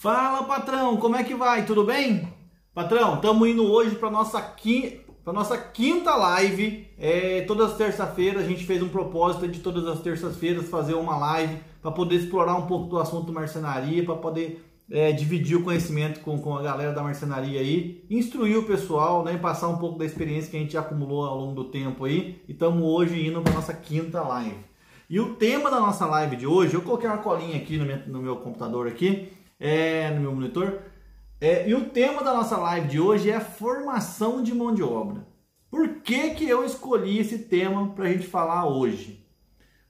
Fala patrão, como é que vai? Tudo bem? Patrão, estamos indo hoje para nossa quinta, para nossa quinta live. É, todas as terças-feiras a gente fez um propósito de todas as terças-feiras fazer uma live para poder explorar um pouco do assunto marcenaria, para poder é, dividir o conhecimento com, com a galera da marcenaria aí, instruir o pessoal, né, passar um pouco da experiência que a gente acumulou ao longo do tempo aí. E estamos hoje indo para nossa quinta live. E o tema da nossa live de hoje, eu coloquei uma colinha aqui no meu, no meu computador aqui é, no meu monitor. É, e o tema da nossa live de hoje é formação de mão de obra. Por que, que eu escolhi esse tema para a gente falar hoje?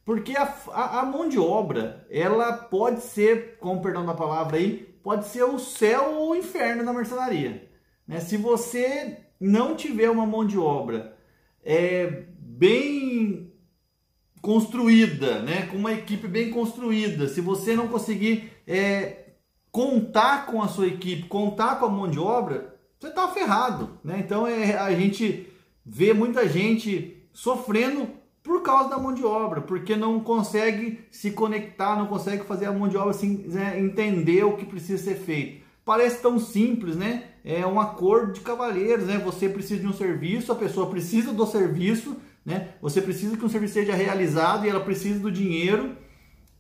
Porque a, a, a, mão de obra, ela pode ser, com perdão da palavra aí, pode ser o céu ou o inferno da marcenaria. Né? Se você não tiver uma mão de obra é, bem construída, né? com uma equipe bem construída, se você não conseguir é, contar com a sua equipe, contar com a mão de obra, você está ferrado. Né? Então é, a gente vê muita gente sofrendo por causa da mão de obra, porque não consegue se conectar, não consegue fazer a mão de obra assim, né, entender o que precisa ser feito. Parece tão simples, né? É um acordo de cavalheiros, né? Você precisa de um serviço, a pessoa precisa do serviço, né? Você precisa que um serviço seja realizado e ela precisa do dinheiro.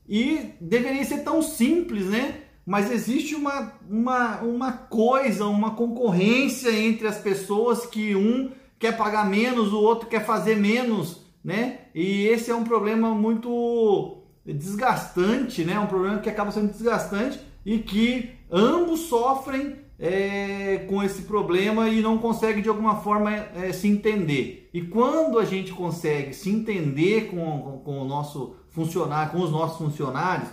E deveria ser tão simples, né? Mas existe uma, uma, uma coisa, uma concorrência entre as pessoas que um quer pagar menos, o outro quer fazer menos, né? E esse é um problema muito desgastante, né? Um problema que acaba sendo desgastante e que ambos sofrem é, com esse problema e não conseguem de alguma forma é, se entender. E quando a gente consegue se entender com, com, com o nosso funcionário, com os nossos funcionários,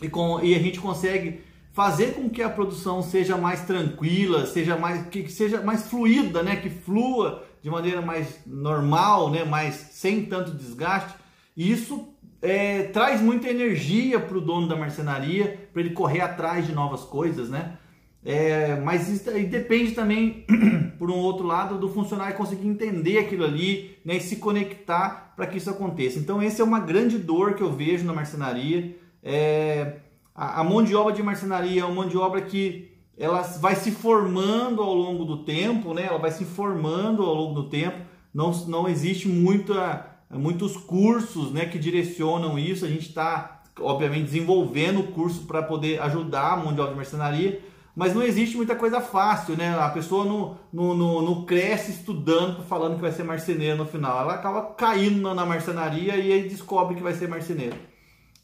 e, com, e a gente consegue fazer com que a produção seja mais tranquila, seja mais que seja mais fluida, né, que flua de maneira mais normal, né, mais sem tanto desgaste. E isso é, traz muita energia para o dono da marcenaria, para ele correr atrás de novas coisas, né? É, mas isso depende também, por um outro lado, do funcionário conseguir entender aquilo ali né, e se conectar para que isso aconteça. Então, essa é uma grande dor que eu vejo na marcenaria. É, a, a, mão de obra de marcenaria é uma mão de obra que ela vai se formando ao longo do tempo, né? ela vai se formando ao longo do tempo. Não, não existe muita, muitos cursos né, que direcionam isso. A gente está, obviamente, desenvolvendo o curso para poder ajudar a mão de obra de marcenaria, mas não existe muita coisa fácil, né? A pessoa não, não, não, não cresce estudando, falando que vai ser marceneiro no final. Ela acaba caindo na marcenaria e aí descobre que vai ser marceneiro.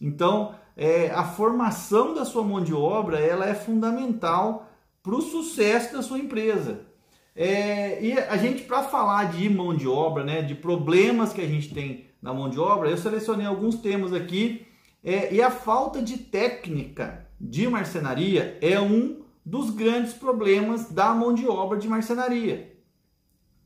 Então, é, a formação da sua mão de obra ela é fundamental para o sucesso da sua empresa. É, e a gente, para falar de mão de obra, né, de problemas que a gente tem na mão de obra, eu selecionei alguns temas aqui. É, e a falta de técnica de marcenaria é um dos grandes problemas da mão de obra de marcenaria.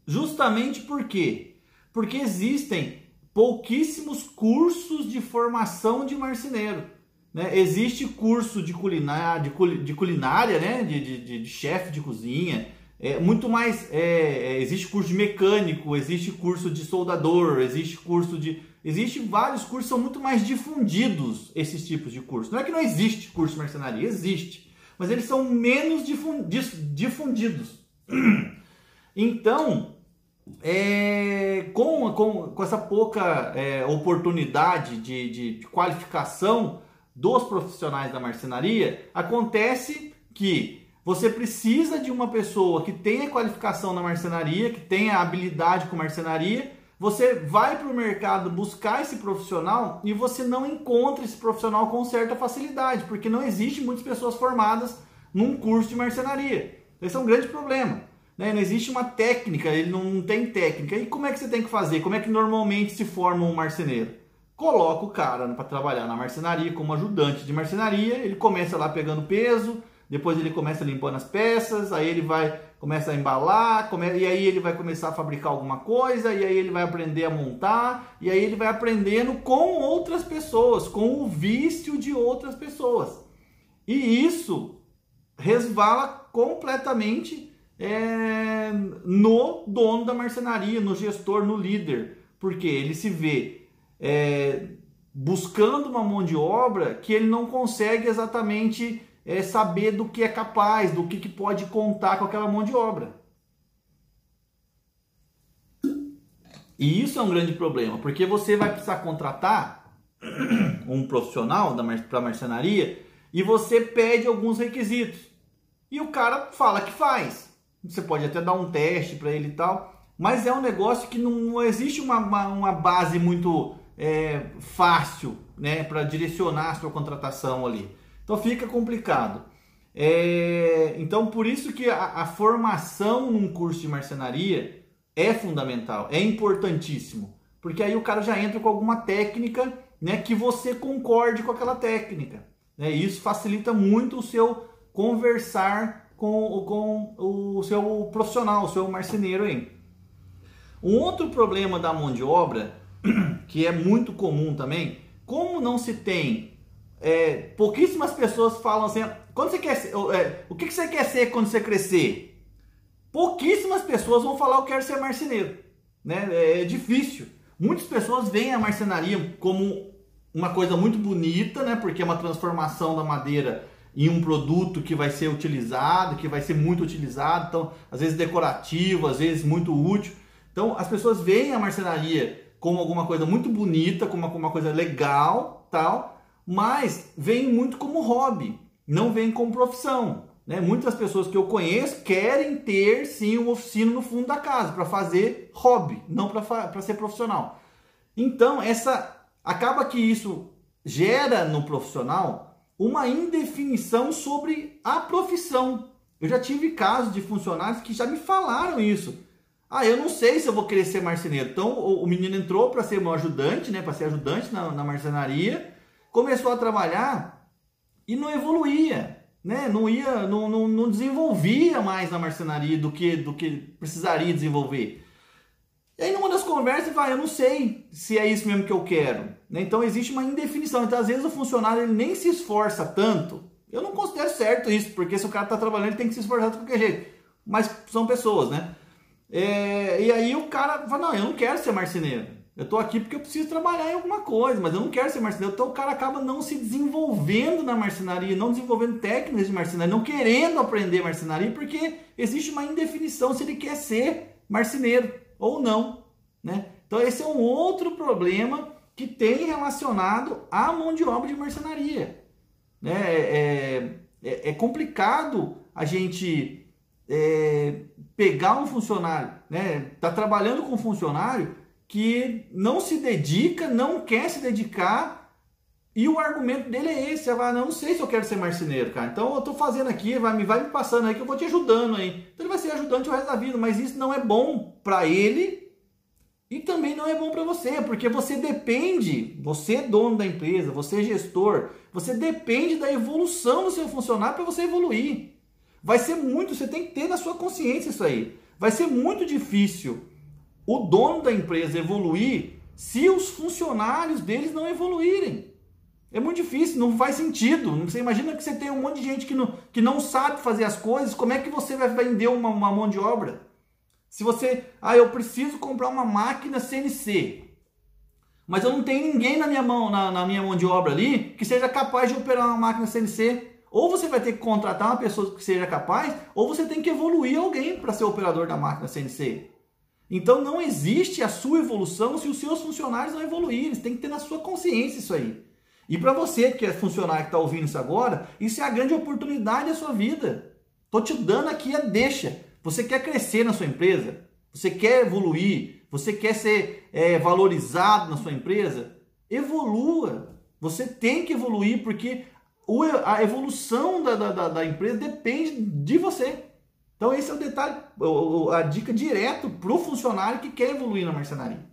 Justamente por quê? Porque existem pouquíssimos cursos de formação de marceneiro. Né? Existe curso de culinária, de, de culinária, né? de, de, de chefe de cozinha, é, muito mais. É, é, existe curso de mecânico, existe curso de soldador, existe curso de. Existe vários cursos, são muito mais difundidos esses tipos de curso. Não é que não existe curso de marcenaria, existe. Mas eles são menos difundidos. Então, é, com, com, com essa pouca é, oportunidade de, de, de qualificação, dos profissionais da marcenaria, acontece que você precisa de uma pessoa que tenha qualificação na marcenaria, que tenha habilidade com marcenaria. Você vai para o mercado buscar esse profissional e você não encontra esse profissional com certa facilidade, porque não existe muitas pessoas formadas num curso de marcenaria. Esse é um grande problema. Né? Não existe uma técnica, ele não tem técnica. E como é que você tem que fazer? Como é que normalmente se forma um marceneiro? Coloca o cara para trabalhar na marcenaria como ajudante de marcenaria, ele começa lá pegando peso, depois ele começa limpando as peças, aí ele vai começa a embalar, come, e aí ele vai começar a fabricar alguma coisa, e aí ele vai aprender a montar, e aí ele vai aprendendo com outras pessoas, com o vício de outras pessoas. E isso resvala completamente é, no dono da marcenaria, no gestor, no líder, porque ele se vê é, buscando uma mão de obra que ele não consegue exatamente é saber do que é capaz, do que, que pode contar com aquela mão de obra. E isso é um grande problema, porque você vai precisar contratar um profissional para marcenaria e você pede alguns requisitos. E o cara fala que faz. Você pode até dar um teste para ele e tal, mas é um negócio que não, não existe uma, uma, uma, base muito é, fácil né, para direcionar a sua contratação ali. Então fica complicado. É, então por isso que a, a formação num curso de marcenaria é fundamental, é importantíssimo, porque aí o cara já entra com alguma técnica né, que você concorde com aquela técnica. Né? Isso facilita muito o seu conversar com, com o seu profissional, o seu marceneiro aí. Um outro problema da mão de obra, que é muito comum também, como não se tem, é, pouquíssimas pessoas falam assim, quando você quer ser, é, o que, você quer ser quando você crescer? Pouquíssimas pessoas vão falar eu quero ser marceneiro, né? É, é difícil. Muitas pessoas veem a marcenaria como uma coisa muito bonita, né? Porque é uma transformação da madeira em um produto que vai ser utilizado, que vai ser muito utilizado, então às vezes decorativo, às vezes muito útil. Então as pessoas veem a marcenaria como alguma coisa muito bonita, como uma, como uma coisa legal, tal, mas veem muito como hobby, não veem como profissão. Né? Muitas pessoas que eu conheço querem ter sim uma oficina no fundo da casa para fazer hobby, não para ser profissional. Então essa acaba que isso gera no profissional uma indefinição sobre a profissão. Eu já tive casos de funcionários que já me falaram isso. Ah, eu não sei se eu vou querer ser marceneiro. Então o, o menino entrou para ser meu ajudante, né, para ser ajudante na, na marcenaria, começou a trabalhar e não evoluía, né? Não ia, não, não, não desenvolvia mais na marcenaria do que do que precisaria desenvolver. E aí numa das conversas vai, eu não sei se é isso mesmo que eu quero. Né? Então existe uma indefinição. Então às vezes o funcionário ele nem se esforça tanto. Eu não considero certo isso, porque se o cara está trabalhando ele tem que se esforçar de qualquer jeito. Mas são pessoas, né? É, e aí o cara fala, não, eu não quero ser marceneiro. Eu estou aqui porque eu preciso trabalhar em alguma coisa, mas eu não quero ser marceneiro. Então o cara acaba não se desenvolvendo na marcenaria, não desenvolvendo técnicas de marcenaria, não querendo aprender marcenaria, porque existe uma indefinição se ele quer ser marceneiro ou não, né? Então esse é um outro problema que tem relacionado à mão de obra de marcenaria. Né? É, é, é complicado a gente é, pegar um funcionário, né? Tá trabalhando com um funcionário que não se dedica, não quer se dedicar e o argumento dele é esse, vai, não sei se eu quero ser marceneiro, cara. Então eu tô fazendo aqui, vai me vai me passando aí que eu vou te ajudando aí. Então ele vai ser ajudante o resto da vida, mas isso não é bom para ele e também não é bom para você, porque você depende, você é dono da empresa, você é gestor, você depende da evolução do seu funcionário para você evoluir. Vai ser muito, você tem que ter na sua consciência isso aí. Vai ser muito difícil o dono da empresa evoluir se os funcionários deles não evoluírem. É muito difícil, não faz sentido. Você imagina que você tem um monte de gente que não, que não sabe fazer as coisas, como é que você vai vender uma, uma mão de obra? Se você, ah, eu preciso comprar uma máquina CNC, mas eu não tenho ninguém na minha mão, na, na minha mão de obra ali, que seja capaz de operar uma máquina CNC. Ou você vai ter que contratar uma pessoa que seja capaz, ou você tem que evoluir alguém para ser operador da máquina CNC. Então não existe a sua evolução se os seus funcionários não evoluírem. Eles têm que ter na sua consciência isso aí. E para você que é funcionário que está ouvindo isso agora, isso é a grande oportunidade da sua vida. Estou te dando aqui a deixa. Você quer crescer na sua empresa? Você quer evoluir? Você quer ser é, valorizado na sua empresa? Evolua. Você tem que evoluir porque a evolução da, da, da empresa depende de você. Então esse é o detalhe, a dica direto para o funcionário que quer evoluir na marcenaria.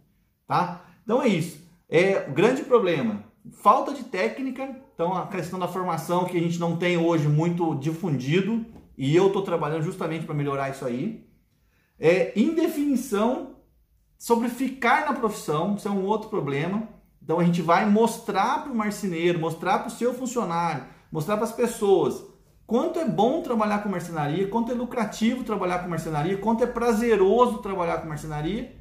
Tá? Então é isso. É o grande problema. Falta de técnica, então a questão da formação que a gente não tem hoje muito difundido, e eu estou trabalhando justamente para melhorar isso aí. É indefinição sobre ficar na profissão, isso é um outro problema. Então a gente vai mostrar para o marceneiro, mostrar para o seu funcionário, mostrar para as pessoas quanto é bom trabalhar com marcenaria, quanto é lucrativo trabalhar com marcenaria, quanto é prazeroso trabalhar com marcenaria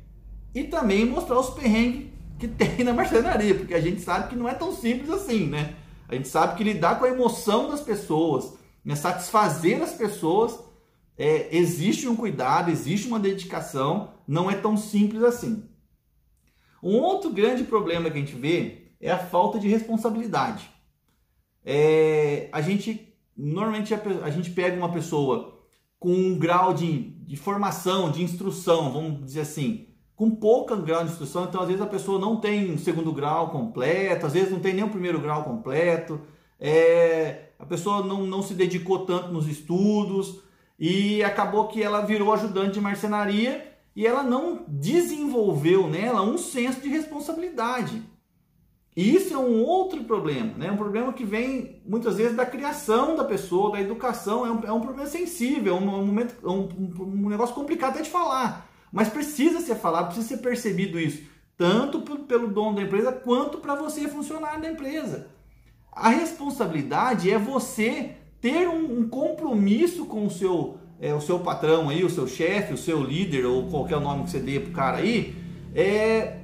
e também mostrar os perrengues que tem na marcenaria, porque a gente sabe que não é tão simples assim, né? A gente sabe que lidar com a emoção das pessoas, né? satisfazer as pessoas. É, existe um cuidado, existe uma dedicação, não é tão simples assim. Um outro grande problema que a gente vê é a falta de responsabilidade. É, a gente normalmente a, a, gente pega uma pessoa com um grau de, de formação, de instrução, vamos dizer assim, com pouco grau de instrução, então às vezes a pessoa não tem um segundo grau completo, às vezes não tem nem o primeiro grau completo, é, a pessoa não, não se dedicou tanto nos estudos e acabou que ela virou ajudante de marcenaria e ela não desenvolveu nela um senso de responsabilidade. E isso é um outro problema, né? um problema que vem muitas vezes da criação da pessoa, da educação, é um, é um problema sensível, é um, um momento, é um, um negócio complicado até de falar. Mas precisa ser falado, precisa ser percebido isso, tanto pelo dono da empresa quanto para você, funcionário da empresa. A responsabilidade é você ter um, um compromisso com o seu, é, o seu patrão aí, o seu chefe, o seu líder, ou qualquer nome que você dê pro cara aí, é,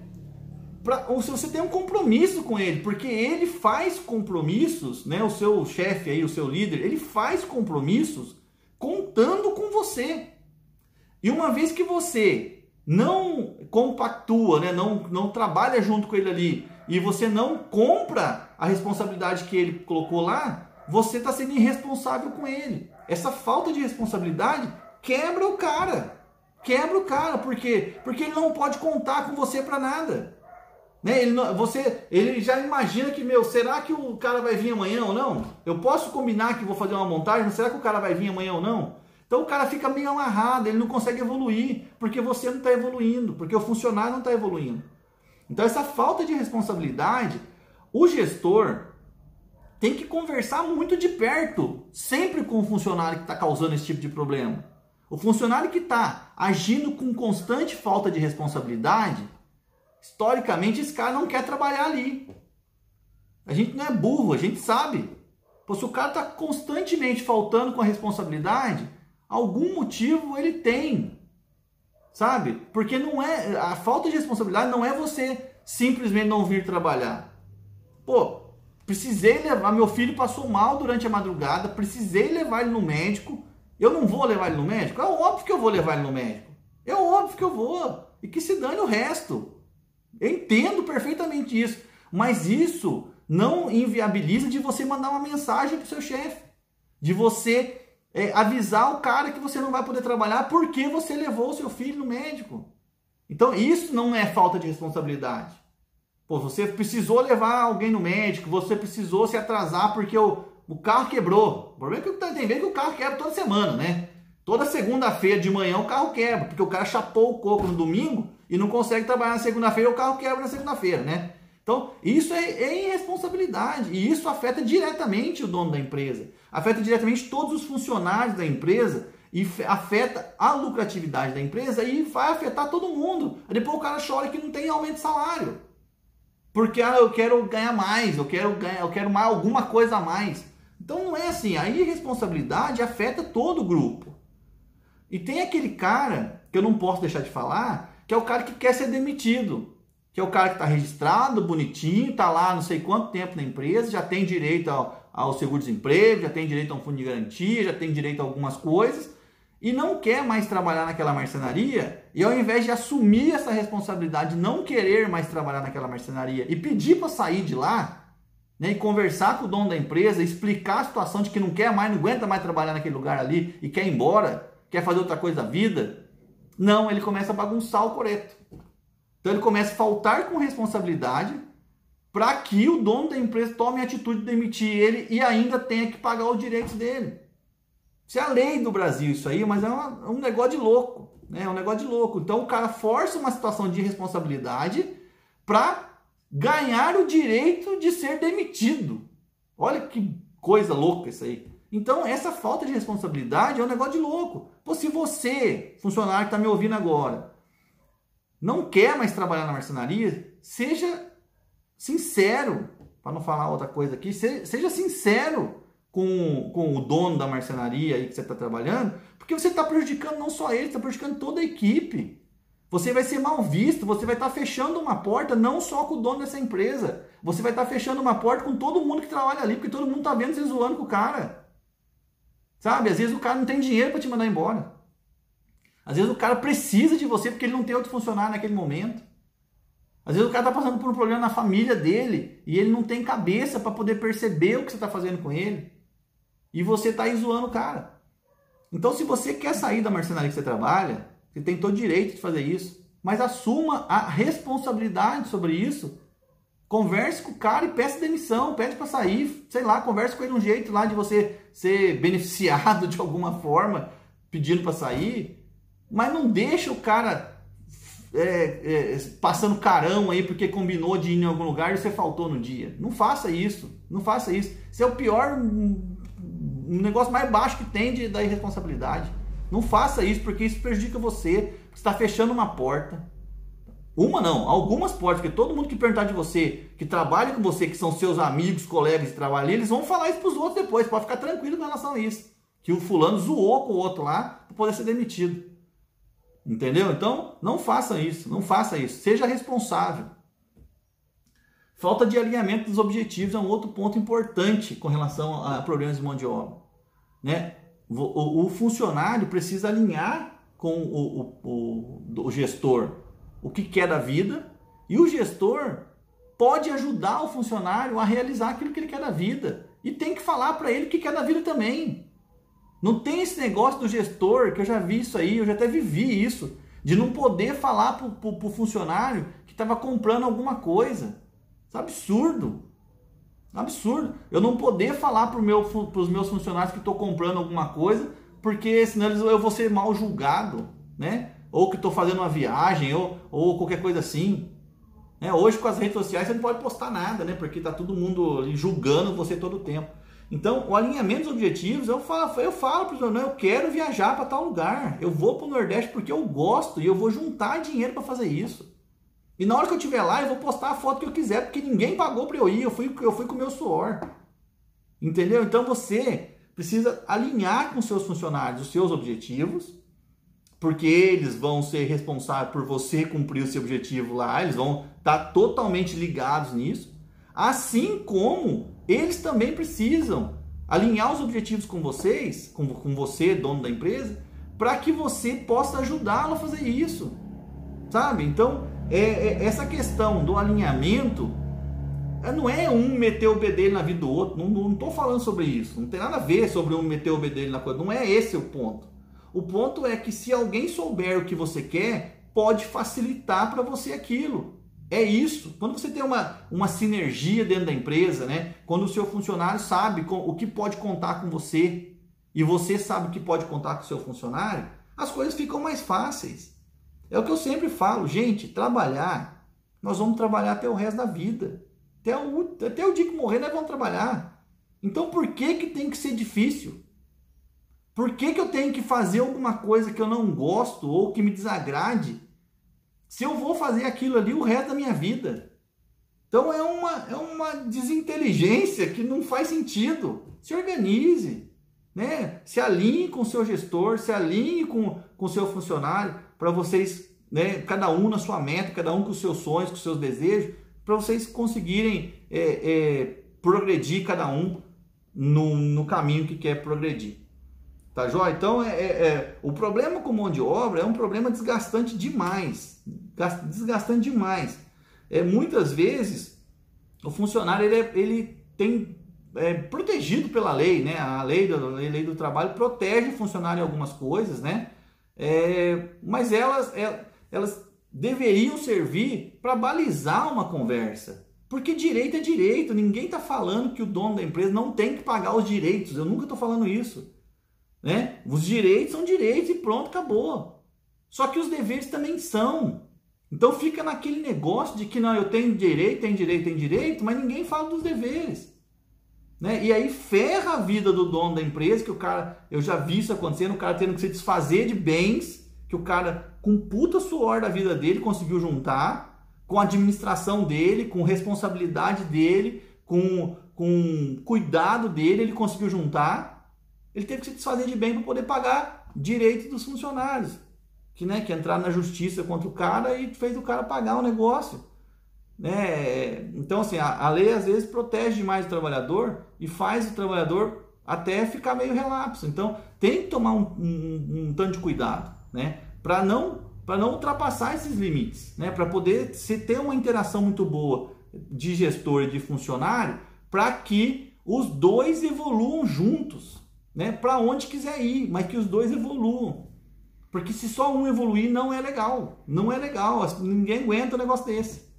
pra, ou se você tem um compromisso com ele, porque ele faz compromissos, né? O seu chefe aí, o seu líder, ele faz compromissos contando com você. E uma vez que você não compactua, né, não, não trabalha junto com ele ali, e você não compra a responsabilidade que ele colocou lá, você está sendo irresponsável com ele. Essa falta de responsabilidade quebra o cara. Quebra o cara, por quê? Porque ele não pode contar com você para nada. Né? Ele, não, você, ele já imagina que, meu, será que o cara vai vir amanhã ou não? Eu posso combinar que vou fazer uma montagem, mas será que o cara vai vir amanhã ou não? Então o cara fica meio amarrado, ele não consegue evoluir, porque você não está evoluindo, porque o funcionário não está evoluindo. Então essa falta de responsabilidade, o gestor tem que conversar muito de perto, sempre com o funcionário que está causando esse tipo de problema. O funcionário que está agindo com constante falta de responsabilidade, historicamente esse cara não quer trabalhar ali. A gente não é burro, a gente sabe. Pô, se o cara está constantemente faltando com a responsabilidade, algum motivo ele tem. Sabe? Porque não é a falta de responsabilidade não é você simplesmente não vir trabalhar. Pô, precisei levar meu filho passou mal durante a madrugada, precisei levar ele no médico. Eu não vou levar ele no médico? É óbvio que eu vou levar ele no médico. É óbvio que eu vou. E que se dane o resto. Eu entendo perfeitamente isso. Mas isso não inviabiliza de você mandar uma mensagem para o seu chefe. De você é, avisar o cara que você não vai poder trabalhar porque você levou o seu filho no médico. Então isso não é falta de responsabilidade. Pô, você precisou levar alguém no médico, você precisou se atrasar porque o, o carro quebrou. O problema é que tem vez que o carro quebra toda semana, né? Toda segunda-feira de manhã o carro quebra, porque o cara chapou o coco no domingo e não consegue trabalhar na segunda-feira, o carro quebra na segunda-feira, né? Então, isso é, é irresponsabilidade e isso afeta diretamente o dono da empresa, afeta diretamente todos os funcionários da empresa e afeta a lucratividade da empresa e vai afetar todo mundo. Depois o cara chora que não tem aumento de salário. Porque ah, eu quero ganhar mais, eu quero ganhar, eu quero mais alguma coisa a mais. Então não é assim, a irresponsabilidade afeta todo o grupo. E tem aquele cara que eu não posso deixar de falar, que é o cara que quer ser demitido que é o cara que está registrado, bonitinho, está lá não sei quanto tempo na empresa, já tem direito ao, ao seguro-desemprego, já tem direito a um fundo de garantia, já tem direito a algumas coisas, e não quer mais trabalhar naquela marcenaria, e ao invés de assumir essa responsabilidade, não querer mais trabalhar naquela marcenaria e pedir para sair de lá, né, e conversar com o dono da empresa, explicar a situação de que não quer mais, não aguenta mais trabalhar naquele lugar ali e quer ir embora, quer fazer outra coisa da vida, não, ele começa a bagunçar o coreto. Então ele começa a faltar com responsabilidade para que o dono da empresa tome a atitude de demitir ele e ainda tenha que pagar os direitos dele. Isso é a lei do Brasil, isso aí, mas é, uma, um negócio de louco. Né? É um negócio de louco. Então o cara força uma situação de responsabilidade para ganhar o direito de ser demitido. Olha que coisa louca isso aí. Então, essa falta de responsabilidade é um negócio de louco. Pô, se você, funcionário que está me ouvindo agora, não quer mais trabalhar na marcenaria, seja sincero, para não falar outra coisa aqui, seja sincero com, com o dono da marcenaria aí que você está trabalhando, porque você está prejudicando não só ele, está prejudicando toda a equipe. Você vai ser mal visto, você vai estar tá fechando uma porta não só com o dono dessa empresa, você vai estar tá fechando uma porta com todo mundo que trabalha ali, porque todo mundo está vendo você zoando com o cara. Sabe? Às vezes o cara não tem dinheiro para te mandar embora. Às vezes o cara precisa de você porque ele não tem outro funcionário naquele momento. Às vezes o cara está passando por um problema na família dele e ele não tem cabeça para poder perceber o que você está fazendo com ele. E você está aí zoando o cara. Então, se você quer sair da marcenaria que você trabalha, você tem todo o direito de fazer isso. Mas assuma a responsabilidade sobre isso. Converse com o cara e peça demissão, pede para sair, sei lá, converse com ele um jeito lá de você ser beneficiado de alguma forma, pedindo para sair. Mas não deixa o cara é, é, passando carão aí porque combinou de ir em algum lugar e você faltou no dia. Não faça isso. Não faça isso. Isso é o pior, um negócio mais baixo que tem de, da irresponsabilidade. Não faça isso porque isso prejudica você. Você está fechando uma porta. Uma não, algumas portas, porque todo mundo que perguntar de você, que trabalha com você, que são seus amigos, colegas de trabalho, eles vão falar isso para os outros depois. Pode ficar tranquilo com relação a isso. Que o fulano zoou com o outro lá para poder ser demitido. Entendeu? Então, não faça isso, não faça isso. Seja responsável. Falta de alinhamento dos objetivos é um outro ponto importante com relação a problemas de mão de obra. Né? O, o funcionário precisa alinhar com o, o, o, gestor o que quer da vida e o gestor pode ajudar o funcionário a realizar aquilo que ele quer da vida e tem que falar para ele o que quer da vida também. Não tem esse negócio do gestor, que eu já vi isso aí, eu já até vivi isso, de não poder falar para o funcionário que estava comprando alguma coisa. Isso é absurdo. Absurdo. Eu não poder falar para meu, os meus funcionários que estou comprando alguma coisa, porque senão eu vou ser mal julgado, né? Ou que estou fazendo uma viagem, ou, ou qualquer coisa assim. É, hoje com as redes sociais você não pode postar nada, né? Porque tá todo mundo julgando você todo o tempo. Então, o alinhamento dos objetivos, eu falo, eu falo para os eu quero viajar para tal lugar. Eu vou para o Nordeste porque eu gosto e eu vou juntar dinheiro para fazer isso. E na hora que eu estiver lá, eu vou postar a foto que eu quiser, porque ninguém pagou para eu ir, eu fui, eu fui com o meu suor. Entendeu? Então você precisa alinhar com seus funcionários os seus objetivos, porque eles vão ser responsáveis por você cumprir o seu objetivo lá, eles vão estar tá totalmente ligados nisso. Assim como eles também precisam alinhar os objetivos com vocês, com, com você, dono da empresa, para que você possa ajudá-lo a fazer isso. Sabe? Então, é, é, essa questão do alinhamento é, não é um meter o bedelho na vida do outro. Não estou falando sobre isso. Não tem nada a ver sobre um meter o bedelho na coisa. Não é esse o ponto. O ponto é que se alguém souber o que você quer, pode facilitar para você aquilo. É isso. Quando você tem uma, uma sinergia dentro da empresa, né? quando o seu funcionário sabe com, o que pode contar com você e você sabe o que pode contar com o seu funcionário, as coisas ficam mais fáceis. É o que eu sempre falo, gente, trabalhar, nós vamos trabalhar até o resto da vida. Até o, até o dia que morrer, nós vamos trabalhar. Então por que, que tem que ser difícil? Por que, que eu tenho que fazer alguma coisa que eu não gosto ou que me desagrade se eu vou fazer aquilo ali o resto da minha vida. Então é uma, é uma desinteligência que não faz sentido. Se organize, né? se alinhe com o seu gestor, se alinhe com o seu funcionário, para vocês, né, cada um na sua meta, cada um com os seus sonhos, com os seus desejos, para vocês conseguirem é, é, progredir cada um no, no caminho que quer progredir. Tá joia? Então, é, é, é, o problema com mão de obra é um problema desgastante demais. Desgastante demais. É, muitas vezes, o funcionário ele, é, ele tem é, protegido pela lei, né? A lei do, a lei do trabalho protege o funcionário em algumas coisas, né? É, mas elas, é, elas deveriam servir para balizar uma conversa. Porque direito é direito. Ninguém está falando que o dono da empresa não tem que pagar os direitos. Eu nunca estou falando isso. Né? Os direitos são direitos e pronto, acabou. Só que os deveres também são. Então fica naquele negócio de que não, eu tenho direito, tenho direito, tenho direito, mas ninguém fala dos deveres. Né? E aí ferra a vida do dono da empresa, que o cara, eu já vi isso acontecendo, o cara tendo que se desfazer de bens, que o cara, com puta suor da vida dele, conseguiu juntar, com a administração dele, com responsabilidade dele, com, com cuidado dele, ele conseguiu juntar ele teve que se desfazer de bem para poder pagar direito dos funcionários. Que, né, que entrar na justiça contra o cara e fez o cara pagar o negócio. Né? Então, assim, a, a lei às vezes protege demais o trabalhador e faz o trabalhador até ficar meio relapso. Então tem que tomar um, um, um tanto de cuidado, né? Para não para não ultrapassar esses limites, né? Para poder se ter uma interação muito boa de gestor e de funcionário, para que os dois evoluam juntos, né? Para onde quiser ir, mas que os dois evoluam. Porque se só um evoluir não é legal, não é legal, ninguém aguenta um negócio desse.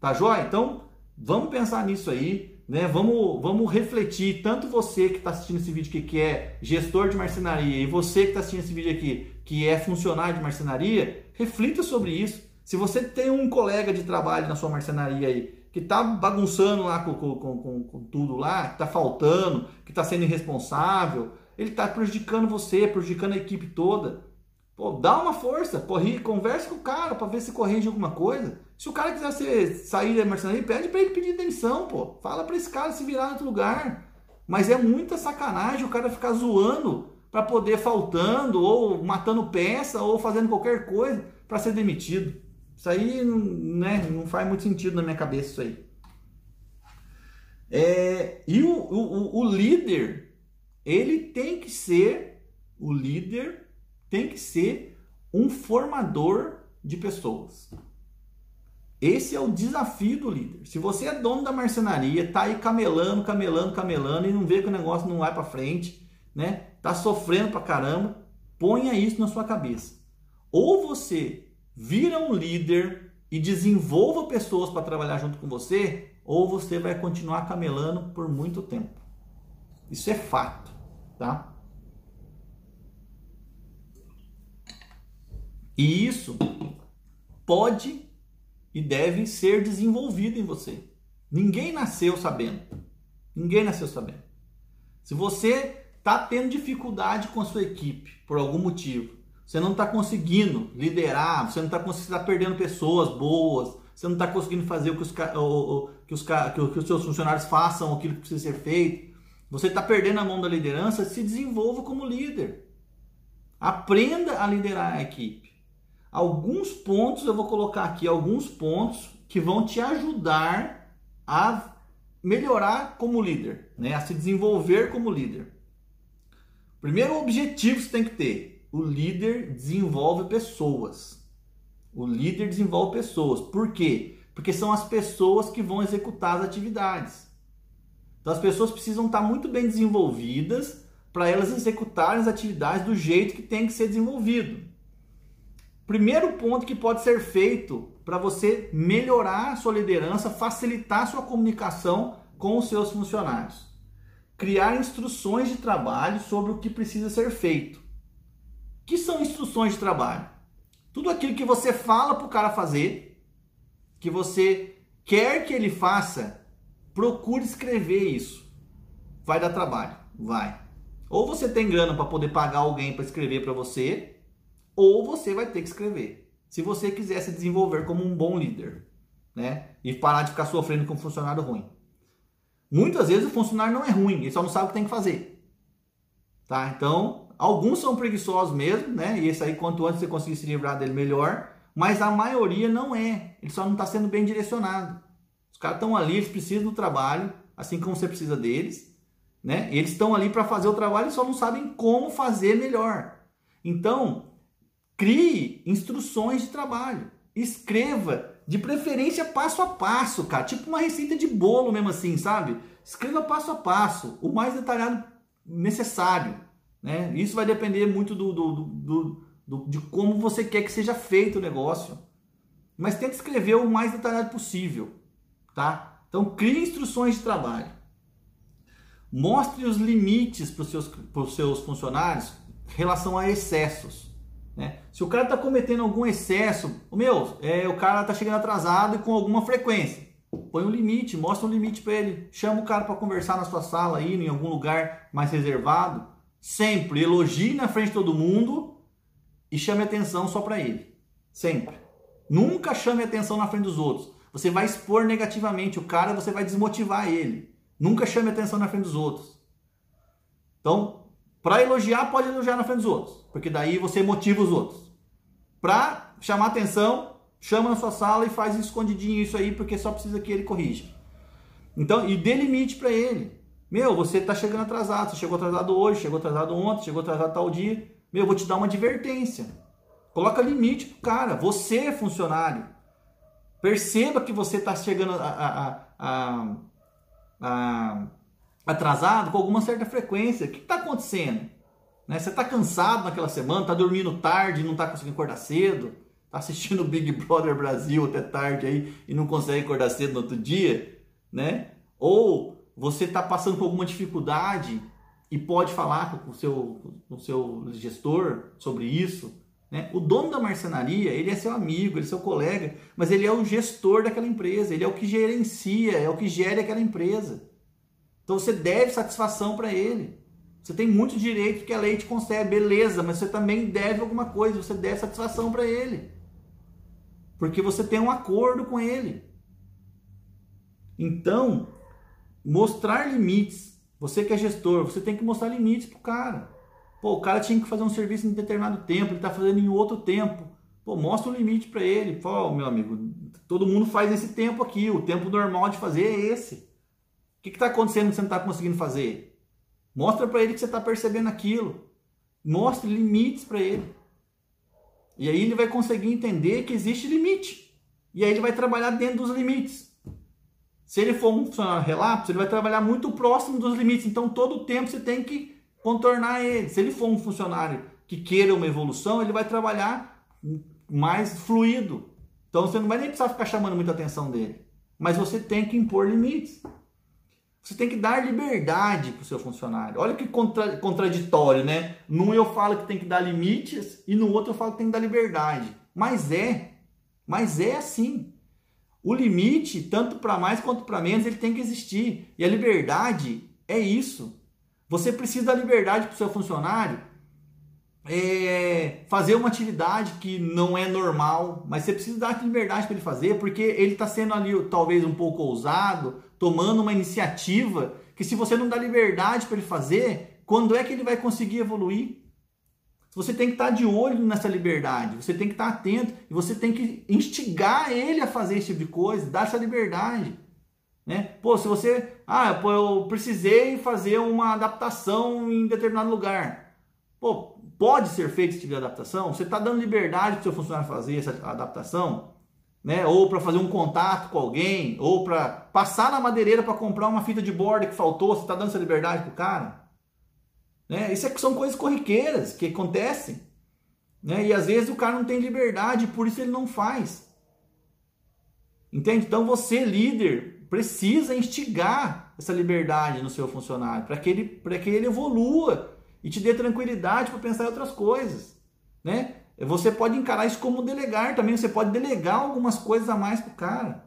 Tá joia? Então, vamos pensar nisso aí, né? Vamos, vamos refletir, tanto você que está assistindo esse vídeo aqui, que é gestor de marcenaria, e você que está assistindo esse vídeo aqui, que é funcionário de marcenaria, reflita sobre isso. Se você tem um colega de trabalho na sua marcenaria aí, que está bagunçando lá com, com, com, com tudo lá, que está faltando, que está sendo irresponsável, ele está prejudicando você, prejudicando a equipe toda. Pô, dá uma força, corri, converse com o cara para ver se corrige alguma coisa. Se o cara quiser ser, sair da marcenaria, pede para ele pedir demissão, pô. Fala para esse cara se virar em outro lugar. Mas é muita sacanagem o cara ficar zoando para poder faltando ou matando peça ou fazendo qualquer coisa para ser demitido. Isso aí né, não faz muito sentido na minha cabeça isso aí. É, e o, o, o líder, ele tem que ser, o líder tem que ser um formador de pessoas. Esse é o desafio do líder. Se você é dono da marcenaria, tá aí camelando, camelando, camelando e não vê que o negócio não vai para frente, né? Tá sofrendo pra caramba, ponha isso na sua cabeça. Ou você vira um líder e desenvolva pessoas para trabalhar junto com você, ou você vai continuar camelando por muito tempo. Isso é fato, tá? E isso pode e deve ser desenvolvido em você. Ninguém nasceu sabendo. Ninguém nasceu sabendo. Se você está tendo dificuldade com a sua equipe por algum motivo, você não está conseguindo liderar, você não está conseguindo, está perdendo pessoas boas, você não está conseguindo fazer o que os, o, o, que, os, que os seus funcionários façam aquilo que precisa ser feito, você está perdendo a mão da liderança, se desenvolva como líder. Aprenda a liderar a equipe alguns pontos, eu vou colocar aqui alguns pontos que vão te ajudar a melhorar como líder, né? a se desenvolver como líder. Primeiro objetivo você tem que ter: o líder desenvolve pessoas. O líder desenvolve pessoas. Por quê? Porque são as pessoas que vão executar as atividades. Então as pessoas precisam estar muito bem desenvolvidas para elas executarem as atividades do jeito que tem que ser desenvolvido. Primeiro ponto que pode ser feito para você melhorar a sua liderança, facilitar a sua comunicação com os seus funcionários. Criar instruções de trabalho sobre o que precisa ser feito. Que são instruções de trabalho? Tudo aquilo que você fala para o cara fazer, que você quer que ele faça, procure escrever isso. Vai dar trabalho, vai. Ou você tem grana para poder pagar alguém para escrever para você, ou você vai ter que escrever. Se você quiser se desenvolver como um bom líder, né? E parar de ficar sofrendo com um funcionário ruim. Muitas vezes o funcionário não é ruim, ele só não sabe o que tem que fazer. Tá? Então, alguns são preguiçosos mesmo, né? E esse aí, quanto antes você conseguir se livrar dele, melhor. Mas a maioria não é. Ele só não está sendo bem direcionado. Os caras estão ali, eles precisam do trabalho, assim como você precisa deles. Né? Eles estão ali para fazer o trabalho e só não sabem como fazer melhor. Então, Crie instruções de trabalho. Escreva, de preferência passo a passo, cara. Tipo uma receita de bolo mesmo assim, sabe? Escreva passo a passo, o mais detalhado necessário. Né? Isso vai depender muito do, do, do, do, de como você quer que seja feito o negócio. Mas tente escrever o mais detalhado possível. Tá? Então, crie instruções de trabalho. Mostre os limites para os seus, seus funcionários em relação a excessos. Né? Se o cara está cometendo algum excesso, o meu, é, o cara está chegando atrasado e com alguma frequência, põe um limite, mostra um limite para ele, chama o cara para conversar na sua sala aí, em algum lugar mais reservado, sempre elogie na frente de todo mundo e chame atenção só para ele, sempre. Nunca chame atenção na frente dos outros. Você vai expor negativamente o cara, você vai desmotivar ele. Nunca chame atenção na frente dos outros. Então, para elogiar, pode elogiar na frente dos outros, porque daí você motiva os outros. Para chamar atenção, chama na sua sala e faz escondidinho isso aí, porque só precisa que ele corrija. Então, e dê limite para ele. Meu, você está chegando atrasado, você chegou atrasado hoje, chegou atrasado ontem, chegou atrasado tal dia. Meu, eu vou te dar uma advertência. Coloca limite pro cara. Você é funcionário. Perceba que você está chegando a, a, a, atrasado com alguma certa frequência. O que está acontecendo? Né? Você está cansado naquela semana, está dormindo tarde, não está conseguindo acordar cedo, está assistindo Big Brother Brasil até tarde aí e não consegue acordar cedo no outro dia, né? Ou você está passando por alguma dificuldade e pode falar com o seu, com o seu gestor sobre isso. Né? O dono da marcenaria, ele é seu amigo, ele é seu colega, mas ele é o gestor daquela empresa, ele é o que gerencia, é o que gere aquela empresa. Então você deve satisfação para ele. Você tem muito direito que a lei te concede, beleza, mas você também deve alguma coisa, você deve satisfação para ele. Porque você tem um acordo com ele. Então, mostrar limites. Você que é gestor, você tem que mostrar limites pro cara. Pô, o cara tinha que fazer um serviço em determinado tempo, ele está fazendo em outro tempo. Pô, mostra o limite para ele. Oh, meu amigo, todo mundo faz esse tempo aqui, o tempo normal de fazer é esse. Que está acontecendo que você não está conseguindo fazer? Mostra para ele que você está percebendo aquilo. Mostre limites para ele. E aí ele vai conseguir entender que existe limite. E aí ele vai trabalhar dentro dos limites. Se ele for um funcionário relapso, ele vai trabalhar muito próximo dos limites. Então todo o tempo você tem que contornar ele. Se ele for um funcionário que queira uma evolução, ele vai trabalhar mais fluido. Então você não vai nem precisar ficar chamando muita atenção dele. Mas você tem que impor limites. Você tem que dar liberdade para o seu funcionário. Olha que contra, contraditório, né? Num eu falo que tem que dar limites e no outro eu falo que tem que dar liberdade. Mas é. Mas é assim. O limite, tanto para mais quanto para menos, ele tem que existir. E a liberdade é isso. Você precisa da liberdade para o seu funcionário é, fazer uma atividade que não é normal, mas você precisa dar liberdade para ele fazer, porque ele está sendo ali talvez um pouco ousado, tomando uma iniciativa que se você não dá liberdade para ele fazer, quando é que ele vai conseguir evoluir? Você tem que estar tá de olho nessa liberdade, você tem que estar tá atento e você tem que instigar ele a fazer esse tipo de coisa, dar essa liberdade. Né? Pô, se você. Ah, pô, eu precisei fazer uma adaptação em determinado lugar. Pô, pode ser feito esse tipo de adaptação? Você está dando liberdade para o seu funcionário fazer essa adaptação? Né? Ou para fazer um contato com alguém? Ou para passar na madeireira para comprar uma fita de borda que faltou? Você está dando essa liberdade para o cara? Né? Isso é, são coisas corriqueiras que acontecem. Né? E às vezes o cara não tem liberdade, por isso ele não faz. Entende? Então você, líder, precisa instigar essa liberdade no seu funcionário para que ele para que ele evolua e te dê tranquilidade para pensar em outras coisas, né? Você pode encarar isso como delegar também, você pode delegar algumas coisas a mais para o cara,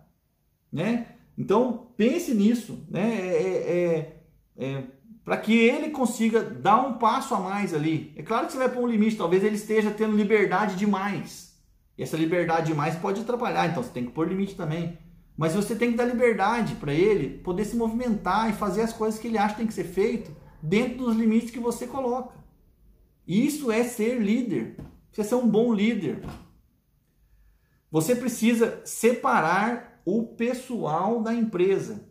né? Então pense nisso, né? É, é, é, é para que ele consiga dar um passo a mais ali. É claro que você vai pôr um limite, talvez ele esteja tendo liberdade demais. E essa liberdade demais pode atrapalhar, então você tem que pôr limite também. Mas você tem que dar liberdade para ele poder se movimentar e fazer as coisas que ele acha que tem que ser feito dentro dos limites que você coloca. Isso é ser líder. É ser um bom líder. Você precisa separar o pessoal da empresa.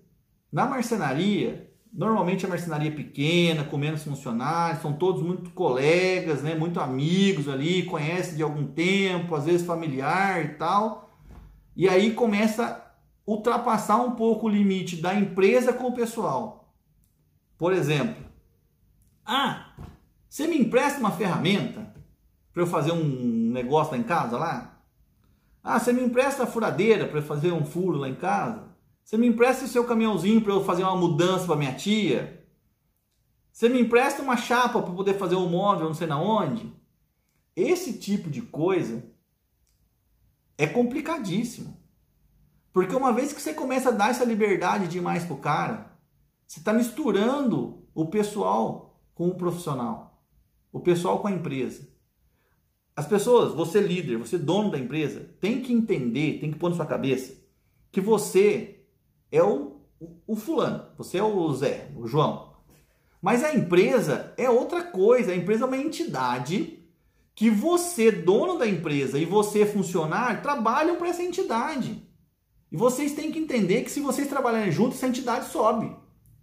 Na marcenaria, normalmente a marcenaria é pequena, com menos funcionários, são todos muito colegas, né, muito amigos ali, conhecem de algum tempo, às vezes familiar e tal. E aí começa ultrapassar um pouco o limite da empresa com o pessoal. Por exemplo, ah, você me empresta uma ferramenta para eu fazer um negócio lá em casa lá? Ah, você me empresta a furadeira para eu fazer um furo lá em casa? Você me empresta o seu caminhãozinho para eu fazer uma mudança para minha tia? Você me empresta uma chapa para poder fazer um móvel não sei na onde? Esse tipo de coisa é complicadíssimo. Porque uma vez que você começa a dar essa liberdade de ir mais pro cara, você está misturando o pessoal com o profissional, o pessoal com a empresa. As pessoas, você líder, você dono da empresa, tem que entender, tem que pôr na sua cabeça que você é o, o, fulano, você é o Zé, o João. Mas a empresa é outra coisa, a empresa é uma entidade que você, dono da empresa, e você, funcionário, trabalham para essa entidade. E vocês têm que entender que se vocês trabalharem juntos, essa entidade sobe.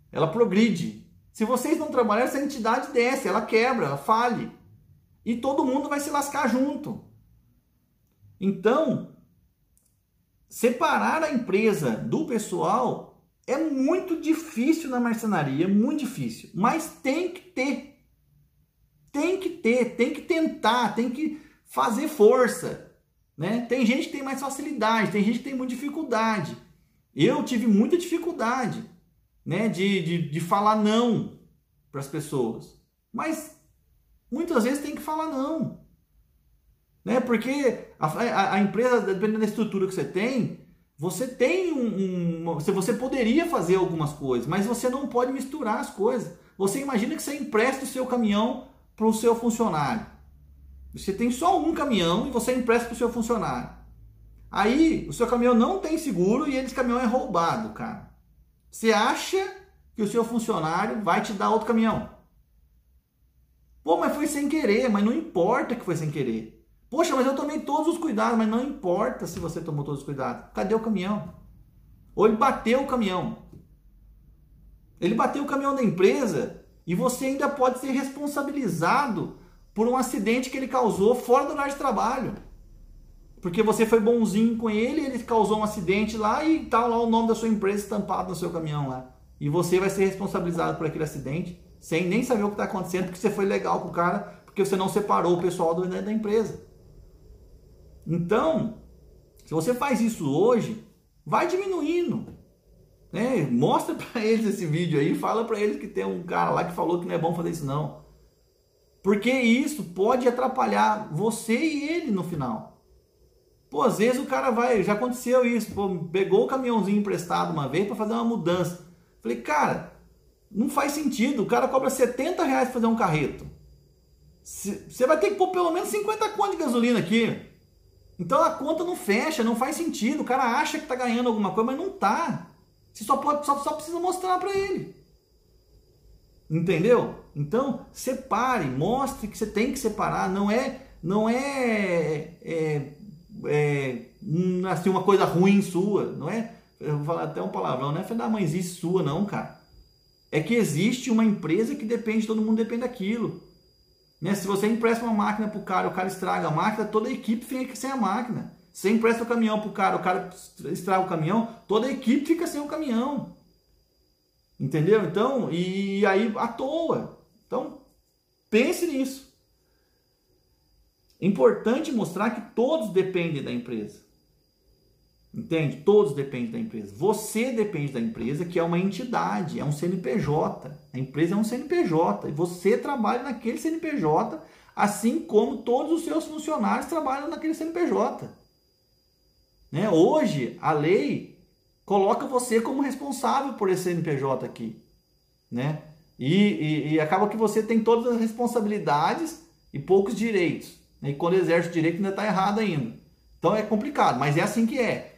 ela progride. Se vocês não trabalharem, essa entidade desce, ela quebra, ela fale. E todo mundo vai se lascar junto. Então, separar a empresa do pessoal é muito difícil na marcenaria, é muito difícil, mas tem que ter. Tem que ter, tem que tentar, tem que fazer força. Né? Tem gente que tem mais facilidade, tem gente que tem muita dificuldade. Eu tive muita dificuldade né, de, de, de falar não para as pessoas. Mas muitas vezes tem que falar não. Né? Porque a, a, a empresa, dependendo da estrutura que você tem, você tem um, um, Você poderia fazer algumas coisas, mas você não pode misturar as coisas. Você imagina que você empresta o seu caminhão para o seu funcionário. Você tem só um caminhão e você empresta para o seu funcionário. Aí o seu caminhão não tem seguro e esse caminhão é roubado, cara. Você acha que o seu funcionário vai te dar outro caminhão? Pô, mas foi sem querer, mas não importa que foi sem querer. Poxa, mas eu tomei todos os cuidados, mas não importa se você tomou todos os cuidados. Cadê o caminhão? Ou ele bateu o caminhão. Ele bateu o caminhão da empresa e você ainda pode ser responsabilizado por um acidente que ele causou fora do horário de trabalho. Porque você foi bonzinho com ele, ele causou um acidente lá e tá lá o nome da sua empresa estampado no seu caminhão lá. E você vai ser responsabilizado por aquele acidente, sem nem saber o que está acontecendo, porque você foi legal com o cara, porque você não separou o pessoal do, da empresa. Então, se você faz isso hoje, vai diminuindo. Né? Mostra para eles esse vídeo aí, fala para eles que tem um cara lá que falou que não é bom fazer isso não. Porque isso pode atrapalhar você e ele no final. Pô, às vezes o cara vai, já aconteceu isso, pô, pegou o caminhãozinho emprestado uma vez para fazer uma mudança. Falei, cara, não faz sentido, o cara cobra 70 reais para fazer um carreto. Você vai ter que pôr pelo menos 50 conto de gasolina aqui. Então a conta não fecha, não faz sentido. O cara acha que tá ganhando alguma coisa, mas não tá. Você só, pode, só, só precisa mostrar para ele. Entendeu? Então, separe, mostre que você tem que separar, não é não é, é, é assim, uma coisa ruim sua, não é, eu vou falar até um palavrão, não é da mãezinha sua não, cara. É que existe uma empresa que depende, todo mundo depende daquilo. Né? Se você empresta uma máquina para o cara, o cara estraga a máquina, toda a equipe fica sem a máquina. Se você empresta o caminhão para o cara, o cara estraga o caminhão, toda a equipe fica sem o caminhão. Entendeu? Então, e aí à toa. Então, pense nisso. Importante mostrar que todos dependem da empresa. Entende? Todos dependem da empresa. Você depende da empresa, que é uma entidade, é um CNPJ. A empresa é um CNPJ e você trabalha naquele CNPJ, assim como todos os seus funcionários trabalham naquele CNPJ. Né? Hoje, a lei coloca você como responsável por esse CNPJ aqui, né? E, e, e, acaba que você tem todas as responsabilidades e poucos direitos. E quando exerce o direito ainda está errado ainda. Então é complicado, mas é assim que é.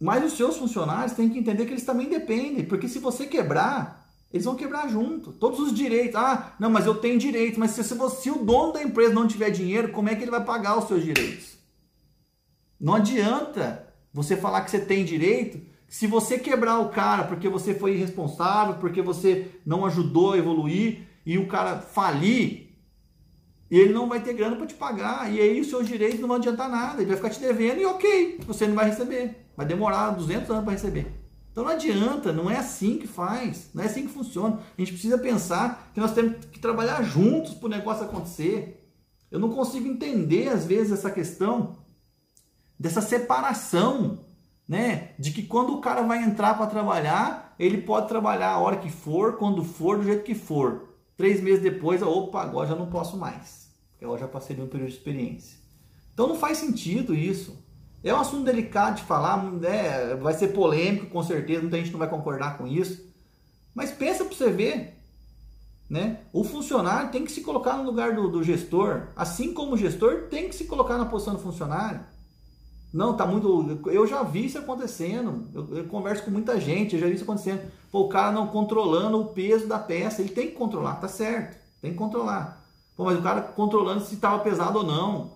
Mas os seus funcionários têm que entender que eles também dependem, porque se você quebrar, eles vão quebrar junto. Todos os direitos. Ah, não, mas eu tenho direito. Mas se, se, você, se o dono da empresa não tiver dinheiro, como é que ele vai pagar os seus direitos? Não adianta você falar que você tem direito, se você quebrar o cara porque você foi irresponsável, porque você não ajudou a evoluir e o cara falir, ele não vai ter grana para te pagar. E aí os seus direitos não vão adiantar nada. Ele vai ficar te devendo e ok, você não vai receber. Vai demorar 200 anos para receber. Então não adianta, não é assim que faz, não é assim que funciona. A gente precisa pensar que nós temos que trabalhar juntos para o negócio acontecer. Eu não consigo entender às vezes essa questão dessa separação, né? De que quando o cara vai entrar para trabalhar, ele pode trabalhar a hora que for, quando for, do jeito que for. Três meses depois, opa, agora já não posso mais. Agora já passei de um período de experiência. Então não faz sentido isso. É um assunto delicado de falar, né? vai ser polêmico com certeza, muita gente não vai concordar com isso. Mas pensa para você ver, né? O funcionário tem que se colocar no lugar do, do gestor, assim como o gestor tem que se colocar na posição do funcionário. Não, tá muito. Eu já vi isso acontecendo. Eu, eu, converso com muita gente, eu já vi isso acontecendo. Pô, o cara não controlando o peso da peça. Ele tem que controlar, tá certo. Tem que controlar. Pô, mas o cara controlando se estava pesado ou não.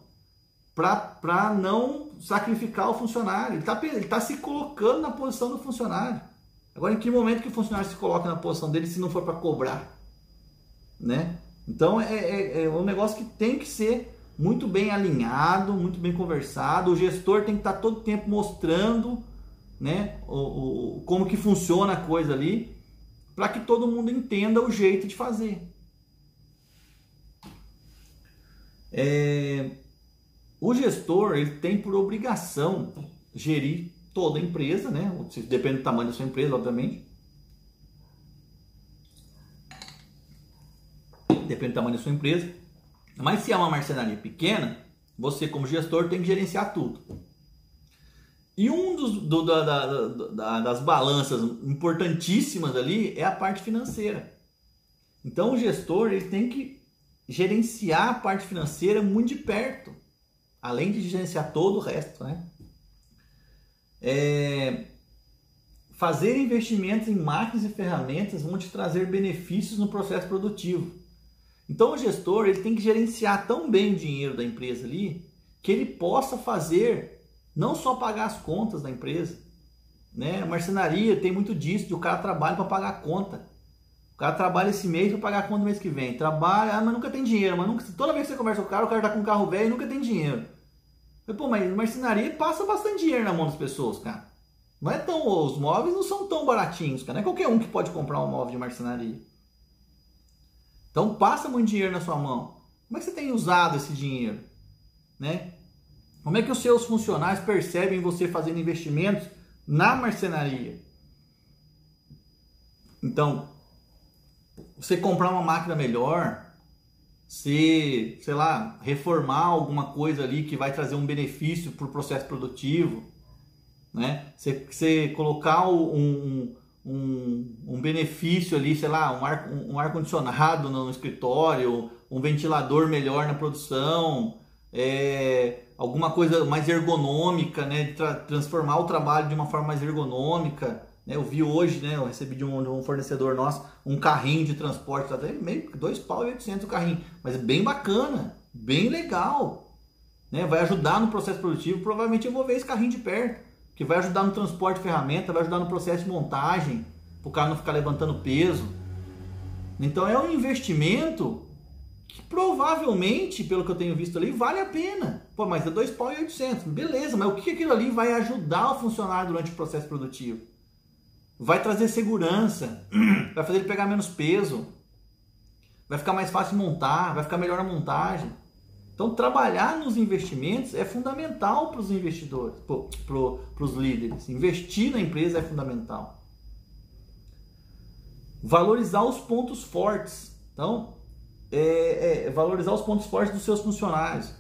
Para não sacrificar o funcionário. Ele está tá se colocando na posição do funcionário. Agora, em que momento que o funcionário se coloca na posição dele se não for para cobrar? Né? Então, é, é, é um negócio que tem que ser muito bem alinhado, muito bem conversado. O gestor tem que estar todo tempo mostrando né, o, o como que funciona a coisa ali, para que todo mundo entenda o jeito de fazer. É, o gestor ele tem por obrigação gerir toda a empresa, né? Depende do tamanho da sua empresa, obviamente. Depende do tamanho da sua empresa. Mas se é uma marcenaria pequena, você como gestor tem que gerenciar tudo. E um dos, do, da, da, da, das balanças importantíssimas ali é a parte financeira. Então o gestor ele tem que gerenciar a parte financeira muito de perto, além de gerenciar todo o resto, né? É, fazer investimentos em máquinas e ferramentas vão te trazer benefícios no processo produtivo. Então o gestor ele tem que gerenciar tão bem o dinheiro da empresa ali que ele possa fazer não só pagar as contas da empresa, né? Marcenaria tem muito disso, de o cara trabalha para pagar a conta. Cara trabalha esse mês para pagar a conta do mês que vem. Trabalha, ah, mas nunca tem dinheiro, mas nunca, toda vez que você conversa com o cara, o cara tá com um carro velho e nunca tem dinheiro. Pô, mas marcenaria passa bastante dinheiro na mão das pessoas, cara. Não é tão, os móveis não são tão baratinhos, cara. Não é qualquer um que pode comprar um móvel de marcenaria. Então passa muito dinheiro na sua mão. Como é que você tem usado esse dinheiro? Né? Como é que os seus funcionários percebem você fazendo investimentos na marcenaria? Então, você comprar uma máquina melhor, se, sei lá, reformar alguma coisa ali que vai trazer um benefício para o processo produtivo, né? Você, você colocar um, um, um benefício ali, sei lá, um ar, um, ar condicionado no escritório, um ventilador melhor na produção, é, alguma coisa mais ergonômica, né? Tra transformar o trabalho de uma forma mais ergonômica. Né? Eu vi hoje, né? Eu recebi de um, de um fornecedor nosso um carrinho de transporte, até meio dois pau e oitocentos o carrinho, mas é bem bacana, bem legal, né? Vai ajudar no processo produtivo. Provavelmente eu vou ver esse carrinho de perto, que vai ajudar no transporte de ferramenta, vai ajudar no processo de montagem, para o cara não ficar levantando peso. Então é um investimento que provavelmente, pelo que eu tenho visto ali, vale a pena. Pô, mas é dois pau e oitocentos, beleza? Mas o que aquilo ali vai ajudar o funcionário durante o processo produtivo? Vai trazer segurança, vai fazer ele pegar menos peso, vai ficar mais fácil montar, vai ficar melhor a montagem. Então, trabalhar nos investimentos é fundamental para os investidores, para os líderes. Investir na empresa é fundamental. Valorizar os pontos fortes. Então, é, é, valorizar os pontos fortes dos seus funcionários.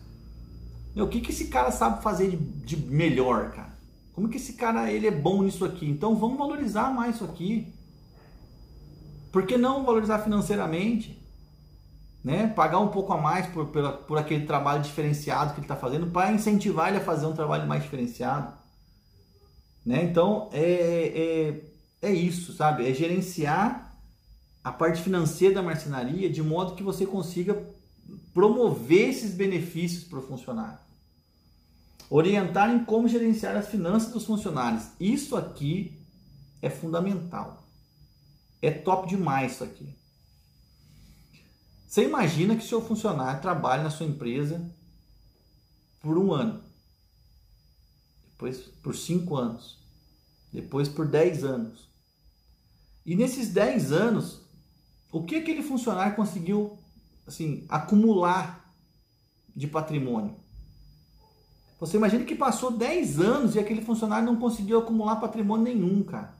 Meu, o que, que esse cara sabe fazer de, de melhor, cara? Como que esse cara ele é bom nisso aqui? Então vamos valorizar mais isso aqui. Por que não valorizar financeiramente? Né? Pagar um pouco a mais por, por, por aquele trabalho diferenciado que ele está fazendo para incentivar ele a fazer um trabalho mais diferenciado. Né? Então é, é, é isso, sabe? É gerenciar a parte financeira da marcenaria de modo que você consiga promover esses benefícios para o funcionário orientar em como gerenciar as finanças dos funcionários. Isso aqui é fundamental. É top demais isso aqui. Você imagina que seu funcionário trabalha na sua empresa por um ano, depois por cinco anos, depois por dez anos. E nesses dez anos, o que aquele funcionário conseguiu assim acumular de patrimônio? Você imagina que passou 10 anos e aquele funcionário não conseguiu acumular patrimônio nenhum, cara.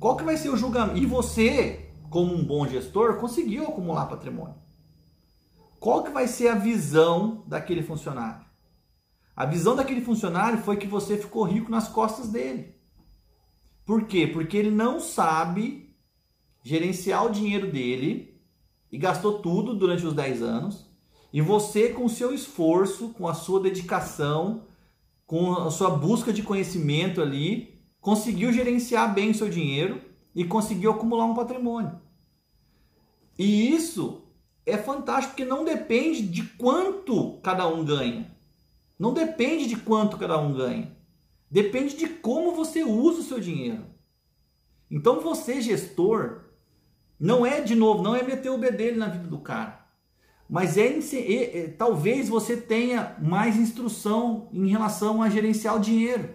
Qual que vai ser o julgamento? E você, como um bom gestor, conseguiu acumular patrimônio. Qual que vai ser a visão daquele funcionário? A visão daquele funcionário foi que você ficou rico nas costas dele. Por quê? Porque ele não sabe gerenciar o dinheiro dele e gastou tudo durante os 10 anos e você, com o seu esforço, com a sua dedicação, com a sua busca de conhecimento ali, conseguiu gerenciar bem o seu dinheiro e conseguiu acumular um patrimônio. E isso é fantástico porque não depende de quanto cada um ganha. Não depende de quanto cada um ganha. Depende de como você usa o seu dinheiro. Então você, gestor, não é, de novo, não é meter o bedelho na vida do cara. Mas é, é, é, talvez você tenha mais instrução em relação a gerenciar o dinheiro.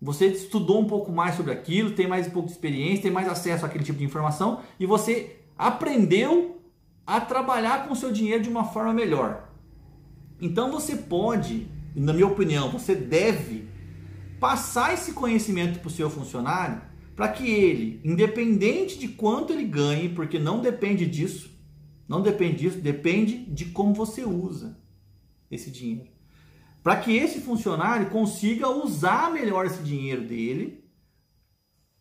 Você estudou um pouco mais sobre aquilo, tem mais um pouco de experiência, tem mais acesso àquele tipo de informação e você aprendeu a trabalhar com o seu dinheiro de uma forma melhor. Então você pode, na minha opinião, você deve passar esse conhecimento para o seu funcionário para que ele, independente de quanto ele ganhe, porque não depende disso, não depende disso, depende de como você usa esse dinheiro. Para que esse funcionário consiga usar melhor esse dinheiro dele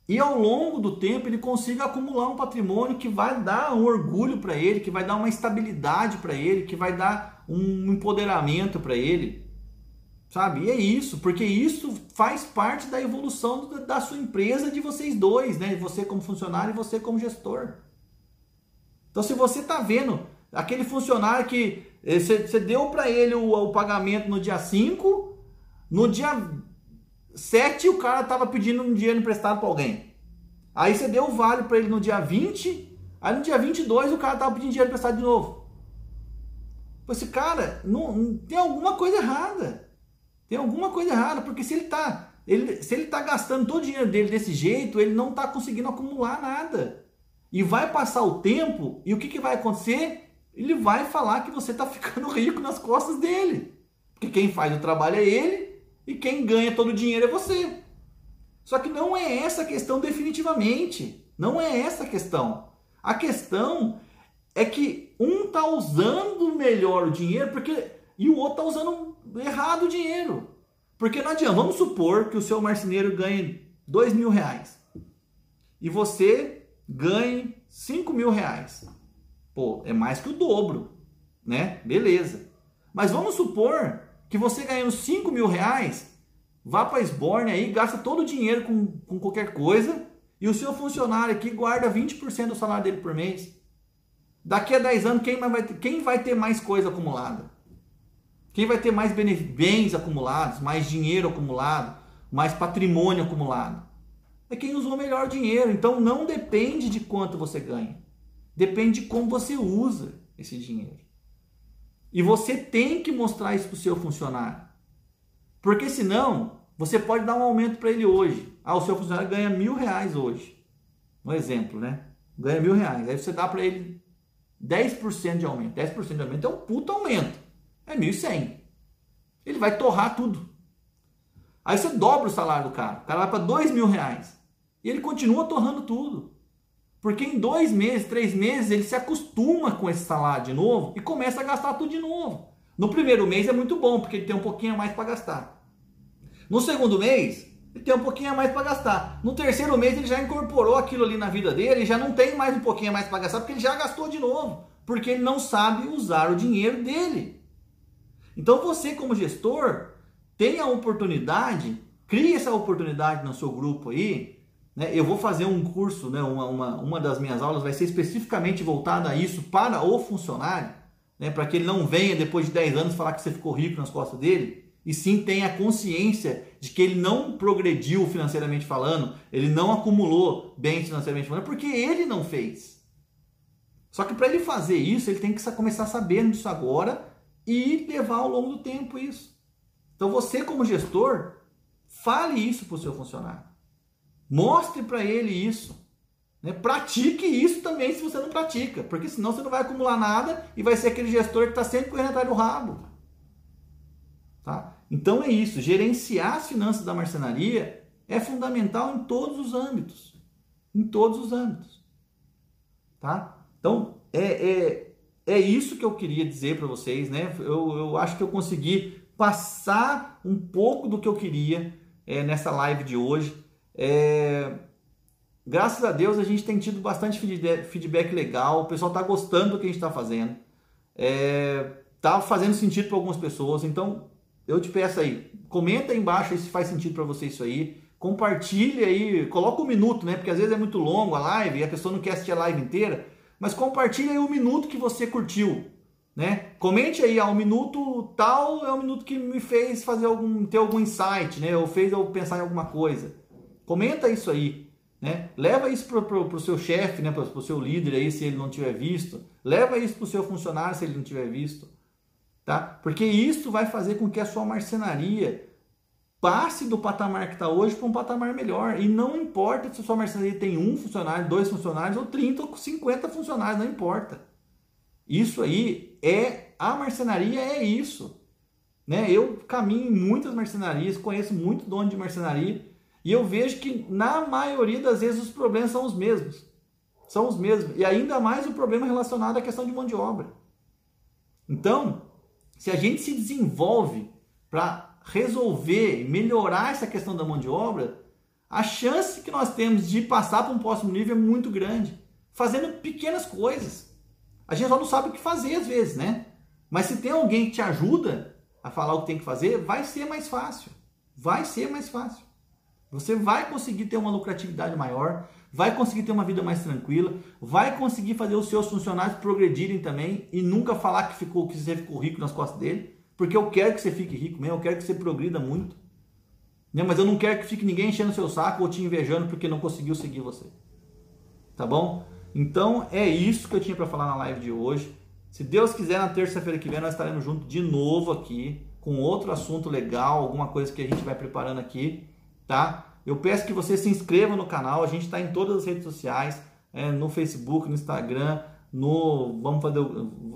e ao longo do tempo ele consiga acumular um patrimônio que vai dar um orgulho para ele, que vai dar uma estabilidade para ele, que vai dar um empoderamento para ele. Sabe? E é isso, porque isso faz parte da evolução da sua empresa de vocês dois, né? Você como funcionário e você como gestor. Então, se você está vendo aquele funcionário que você, você deu para ele o, o, pagamento no dia 5, no dia 7 o cara estava pedindo um dinheiro emprestado para alguém. Aí você deu o vale para ele no dia 20, aí no dia 22 o cara estava pedindo dinheiro emprestado de novo. Esse cara, não, não, tem alguma coisa errada. Tem alguma coisa errada, porque se ele está ele, se ele tá gastando todo o dinheiro dele desse jeito, ele não está conseguindo acumular nada. E vai passar o tempo, e o que, que vai acontecer? Ele vai falar que você está ficando rico nas costas dele. Porque quem faz o trabalho é ele, e quem ganha todo o dinheiro é você. Só que não é essa a questão definitivamente. Não é essa a questão. A questão é que um está usando melhor o dinheiro porque e o outro está usando errado o dinheiro. Porque não adianta, vamos supor que o seu marceneiro ganhe dois mil reais e você ganhe cinco mil reais. Pô, é mais que o dobro, né? Beleza. Mas vamos supor que você ganhando 5 mil reais, vá para Esborne aí, gasta todo o dinheiro com, com qualquer coisa e o seu funcionário aqui guarda 20% do salário dele por mês. Daqui a 10 anos, quem vai ter, quem vai ter mais coisa acumulada? Quem vai ter mais bens acumulados, mais dinheiro acumulado, mais patrimônio acumulado? É quem usou melhor dinheiro. Então não depende de quanto você ganha. Depende de como você usa esse dinheiro. E você tem que mostrar isso para o seu funcionário. Porque senão, você pode dar um aumento para ele hoje. Ah, o seu funcionário ganha mil reais hoje. Um exemplo, né? Ganha mil reais. Aí você dá para ele 10% de aumento. 10% de aumento é um puto aumento é 1.100. Ele vai torrar tudo. Aí você dobra o salário do cara. O cara vai para dois mil reais. E ele continua torrando tudo. Porque em dois meses, três meses, ele se acostuma com esse salário de novo e começa a gastar tudo de novo. No primeiro mês é muito bom, porque ele tem um pouquinho a mais para gastar. No segundo mês, ele tem um pouquinho a mais para gastar. No terceiro mês, ele já incorporou aquilo ali na vida dele já não tem mais um pouquinho a mais para gastar, porque ele já gastou de novo. Porque ele não sabe usar o dinheiro dele. Então você, como gestor, tem a oportunidade, crie essa oportunidade no seu grupo aí. Né? Eu vou fazer um curso, né? uma, uma, uma das minhas aulas vai ser especificamente voltada a isso para o funcionário, né? para que ele não venha depois de 10 anos falar que você ficou rico nas costas dele, e sim tenha consciência de que ele não progrediu financeiramente falando, ele não acumulou bens financeiramente falando, porque ele não fez. Só que para ele fazer isso, ele tem que começar sabendo disso agora e levar ao longo do tempo isso. Então você como gestor, fale isso para o seu funcionário. Mostre para ele isso. Né? Pratique isso também se você não pratica, porque senão você não vai acumular nada e vai ser aquele gestor que está sempre correndo atrás do rabo. Tá? Então é isso, gerenciar as finanças da marcenaria é fundamental em todos os âmbitos. Em todos os âmbitos. Tá? Então, é, é é isso que eu queria dizer para vocês, né? Eu, eu acho que eu consegui passar um pouco do que eu queria é, nessa live de hoje. É, graças a Deus a gente tem tido bastante feedback legal, o pessoal está gostando do que a gente está fazendo, está é, fazendo sentido para algumas pessoas, então eu te peço aí, comenta aí embaixo se faz sentido para você isso aí, compartilha aí, coloca um minuto, né? Porque às vezes é muito longo a live e a pessoa não quer assistir a live inteira mas compartilhe aí o minuto que você curtiu, né? Comente aí, ah, minuto tal é o minuto que me fez fazer algum ter algum insight, né? Ou fez eu pensar em alguma coisa. Comenta isso aí, Né? Leva isso para o seu chefe, né? para o seu líder aí, se ele não tiver visto. Leva isso para o seu funcionário, se ele não tiver visto. Tá? Porque isso vai fazer com que a sua marcenaria passe do patamar que está hoje para um patamar melhor. E não importa se a sua marcenaria tem um funcionário, dois funcionários, ou 30 ou 50 funcionários, não importa. Isso aí é. A marcenaria é isso. Né? Eu caminho em muitas marcenarias, conheço muito dono de marcenaria e eu vejo que na maioria das vezes os problemas são os mesmos. São os mesmos. E ainda mais o problema relacionado à questão de mão de obra. Então, se a gente se desenvolve para resolver, melhorar essa questão da mão de obra, a chance que nós temos de passar para um próximo nível é muito grande, fazendo pequenas coisas. A gente só não sabe o que fazer às vezes, né? Mas se tem alguém que te ajuda a falar o que tem que fazer, vai ser mais fácil. Vai ser mais fácil. Você vai conseguir ter uma lucratividade maior, vai conseguir ter uma vida mais tranquila, vai conseguir fazer os seus funcionários progredirem também e nunca falar que ficou que você ficou rico nas costas dele, porque eu quero que você fique rico mesmo, eu quero que você progrida muito. Né? Mas eu não quero que fique ninguém enchendo seu saco ou te invejando porque não conseguiu seguir você. Tá bom? Então é isso que eu tinha para falar na live de hoje. Se Deus quiser, na terça-feira que vem nós estaremos juntos de novo aqui com outro assunto legal, alguma coisa que a gente vai preparando aqui tá? Eu peço que você se inscreva no canal, a gente está em todas as redes sociais, é, no Facebook, no Instagram, no vamos fazer,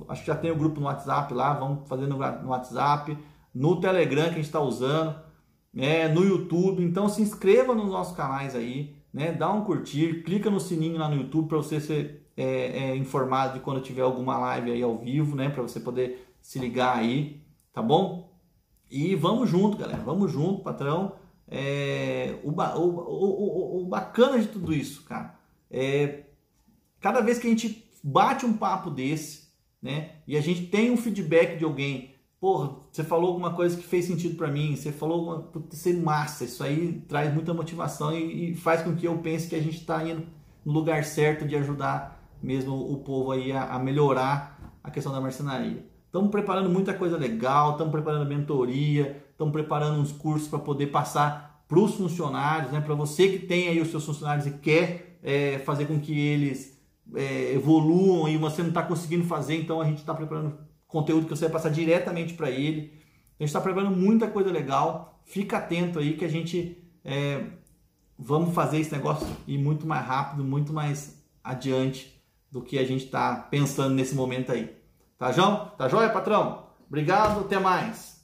acho que já tem o grupo no WhatsApp lá, vamos fazer no, no WhatsApp, no Telegram que a gente está usando, é, no YouTube. Então se inscreva nos nossos canais aí, né? Dá um curtir, clica no sininho lá no YouTube para você ser é, é, informado de quando tiver alguma live aí ao vivo, né? Para você poder se ligar aí, tá bom? E vamos junto, galera, vamos junto, patrão. É, o, o, o, o, bacana de tudo isso, cara, é cada vez que a gente bate um papo desse, né, e a gente tem um feedback de alguém, porra, você falou alguma coisa que fez sentido para mim, você falou uma, ser massa, isso aí traz muita motivação e, e, faz com que eu pense que a gente está indo no lugar certo de ajudar mesmo o povo aí a, a melhorar a questão da marcenaria. Estamos preparando muita coisa legal, estamos preparando mentoria, estão preparando uns cursos para poder passar para os funcionários, né? para você que tem aí os seus funcionários e quer é, fazer com que eles é, evoluam e você não está conseguindo fazer, então a gente está preparando conteúdo que você vai passar diretamente para ele. A gente está preparando muita coisa legal. Fica atento aí que a gente é, vamos fazer esse negócio ir muito mais rápido, muito mais adiante do que a gente está pensando nesse momento aí. Tá, João? Tá joia, patrão? Obrigado, até mais.